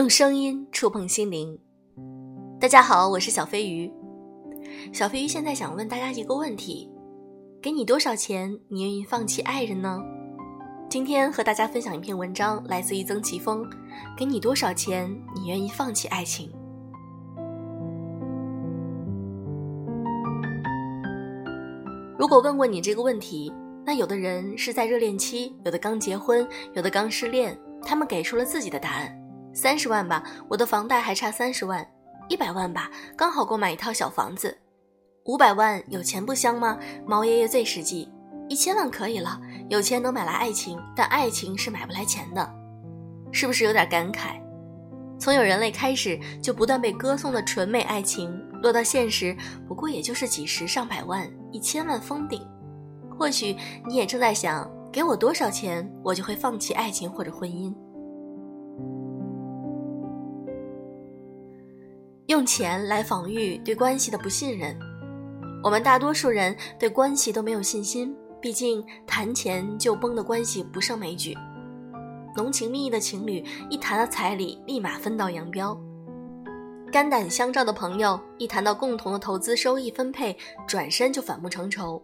用声音触碰心灵。大家好，我是小飞鱼。小飞鱼现在想问大家一个问题：给你多少钱，你愿意放弃爱人呢？今天和大家分享一篇文章，来自于曾奇峰。给你多少钱，你愿意放弃爱情？如果问过你这个问题，那有的人是在热恋期，有的刚结婚，有的刚失恋，他们给出了自己的答案：三十万吧，我的房贷还差三十万；一百万吧，刚好够买一套小房子；五百万有钱不香吗？毛爷爷最实际；一千万可以了，有钱能买来爱情，但爱情是买不来钱的，是不是有点感慨？从有人类开始就不断被歌颂的纯美爱情，落到现实，不过也就是几十上百万。一千万封顶，或许你也正在想，给我多少钱，我就会放弃爱情或者婚姻。用钱来防御对关系的不信任，我们大多数人对关系都没有信心，毕竟谈钱就崩的关系不胜枚举。浓情蜜意的情侣一谈到彩礼，立马分道扬镳。肝胆相照的朋友，一谈到共同的投资收益分配，转身就反目成仇；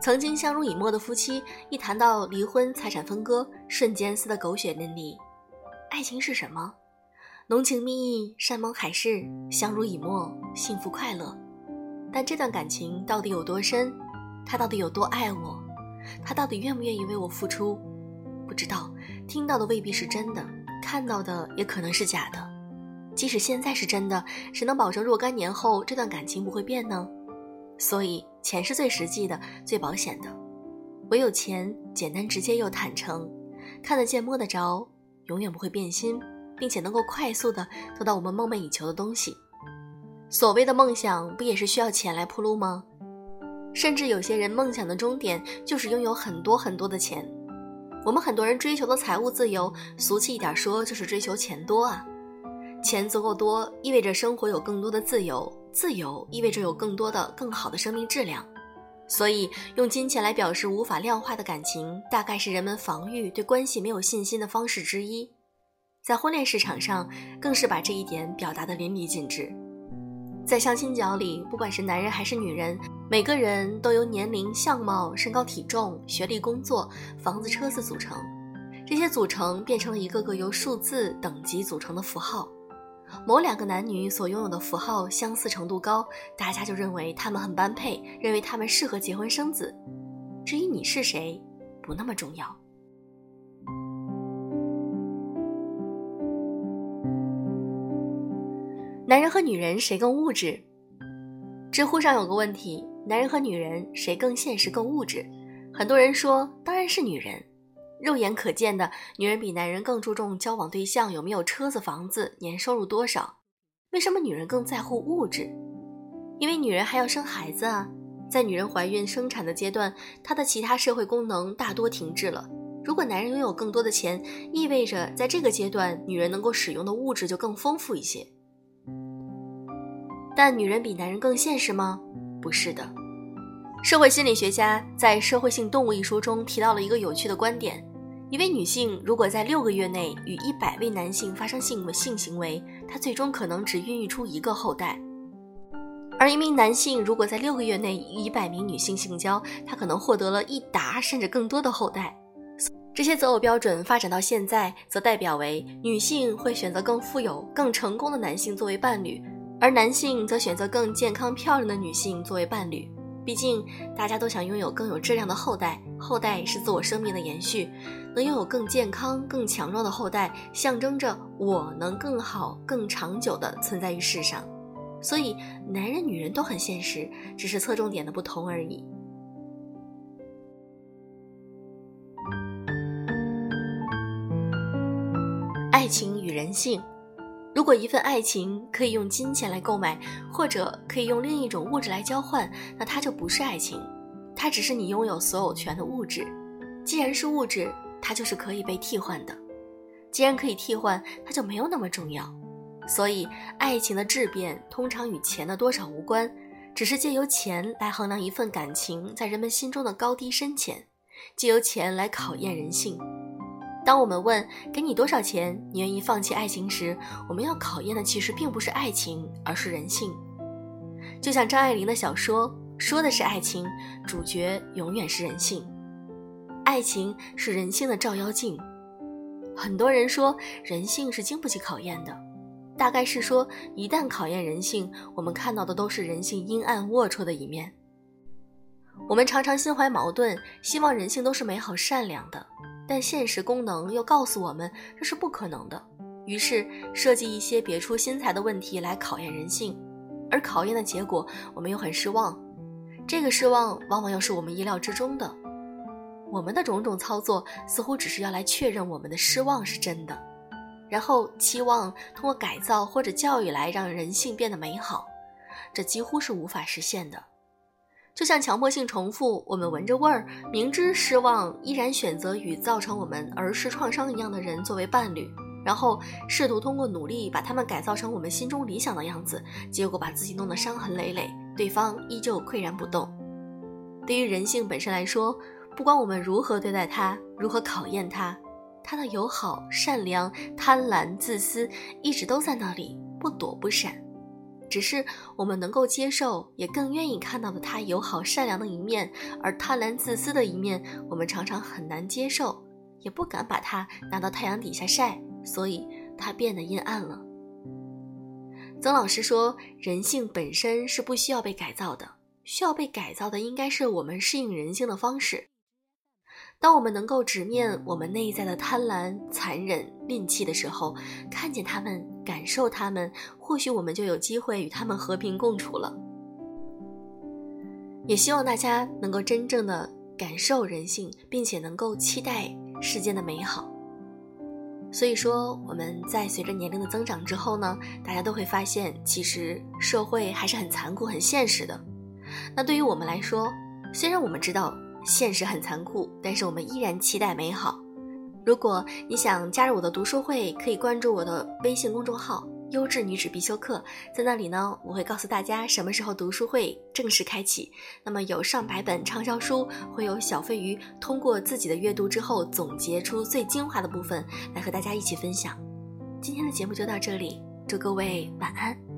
曾经相濡以沫的夫妻，一谈到离婚、财产分割，瞬间撕得狗血淋漓。爱情是什么？浓情蜜意、山盟海誓、相濡以沫、幸福快乐。但这段感情到底有多深？他到底有多爱我？他到底愿不愿意为我付出？不知道，听到的未必是真的，看到的也可能是假的。即使现在是真的，谁能保证若干年后这段感情不会变呢？所以钱是最实际的、最保险的。唯有钱，简单直接又坦诚，看得见摸得着，永远不会变心，并且能够快速的得到我们梦寐以求的东西。所谓的梦想，不也是需要钱来铺路吗？甚至有些人梦想的终点就是拥有很多很多的钱。我们很多人追求的财务自由，俗气一点说，就是追求钱多啊。钱足够多，意味着生活有更多的自由，自由意味着有更多的、更好的生命质量。所以，用金钱来表示无法量化的感情，大概是人们防御对关系没有信心的方式之一。在婚恋市场上，更是把这一点表达得淋漓尽致。在相亲角里，不管是男人还是女人，每个人都由年龄、相貌、身高、体重、学历、工作、房子、车子组成，这些组成变成了一个个由数字等级组成的符号。某两个男女所拥有的符号相似程度高，大家就认为他们很般配，认为他们适合结婚生子。至于你是谁，不那么重要。男人和女人谁更物质？知乎上有个问题：男人和女人谁更现实、更物质？很多人说，当然是女人。肉眼可见的，女人比男人更注重交往对象有没有车子、房子、年收入多少。为什么女人更在乎物质？因为女人还要生孩子啊。在女人怀孕生产的阶段，她的其他社会功能大多停滞了。如果男人拥有更多的钱，意味着在这个阶段，女人能够使用的物质就更丰富一些。但女人比男人更现实吗？不是的。社会心理学家在《社会性动物》一书中提到了一个有趣的观点。一位女性如果在六个月内与一百位男性发生性性行为，她最终可能只孕育出一个后代；而一名男性如果在六个月内与一百名女性性交，他可能获得了一打甚至更多的后代。这些择偶标准发展到现在，则代表为女性会选择更富有、更成功的男性作为伴侣，而男性则选择更健康漂亮的女性作为伴侣。毕竟，大家都想拥有更有质量的后代，后代是自我生命的延续。能拥有更健康、更强壮的后代，象征着我能更好、更长久的存在于世上。所以，男人、女人都很现实，只是侧重点的不同而已。爱情与人性，如果一份爱情可以用金钱来购买，或者可以用另一种物质来交换，那它就不是爱情，它只是你拥有所有权的物质。既然是物质，它就是可以被替换的，既然可以替换，它就没有那么重要。所以，爱情的质变通常与钱的多少无关，只是借由钱来衡量一份感情在人们心中的高低深浅，借由钱来考验人性。当我们问给你多少钱，你愿意放弃爱情时，我们要考验的其实并不是爱情，而是人性。就像张爱玲的小说说的是爱情，主角永远是人性。爱情是人性的照妖镜。很多人说人性是经不起考验的，大概是说一旦考验人性，我们看到的都是人性阴暗龌龊的一面。我们常常心怀矛盾，希望人性都是美好善良的。但现实功能又告诉我们这是不可能的，于是设计一些别出心裁的问题来考验人性，而考验的结果我们又很失望，这个失望往往又是我们意料之中的。我们的种种操作似乎只是要来确认我们的失望是真的，然后期望通过改造或者教育来让人性变得美好，这几乎是无法实现的。就像强迫性重复，我们闻着味儿，明知失望，依然选择与造成我们儿时创伤一样的人作为伴侣，然后试图通过努力把他们改造成我们心中理想的样子，结果把自己弄得伤痕累累，对方依旧岿然不动。对于人性本身来说，不管我们如何对待它，如何考验它，它的友好、善良、贪婪、自私，一直都在那里，不躲不闪。只是我们能够接受，也更愿意看到的他友好善良的一面，而贪婪自私的一面，我们常常很难接受，也不敢把它拿到太阳底下晒，所以它变得阴暗了。曾老师说，人性本身是不需要被改造的，需要被改造的应该是我们适应人性的方式。当我们能够直面我们内在的贪婪、残忍、吝气的时候，看见他们，感受他们，或许我们就有机会与他们和平共处了。也希望大家能够真正的感受人性，并且能够期待世间的美好。所以说，我们在随着年龄的增长之后呢，大家都会发现，其实社会还是很残酷、很现实的。那对于我们来说，虽然我们知道。现实很残酷，但是我们依然期待美好。如果你想加入我的读书会，可以关注我的微信公众号“优质女子必修课”。在那里呢，我会告诉大家什么时候读书会正式开启。那么有上百本畅销书，会有小飞鱼通过自己的阅读之后，总结出最精华的部分来和大家一起分享。今天的节目就到这里，祝各位晚安。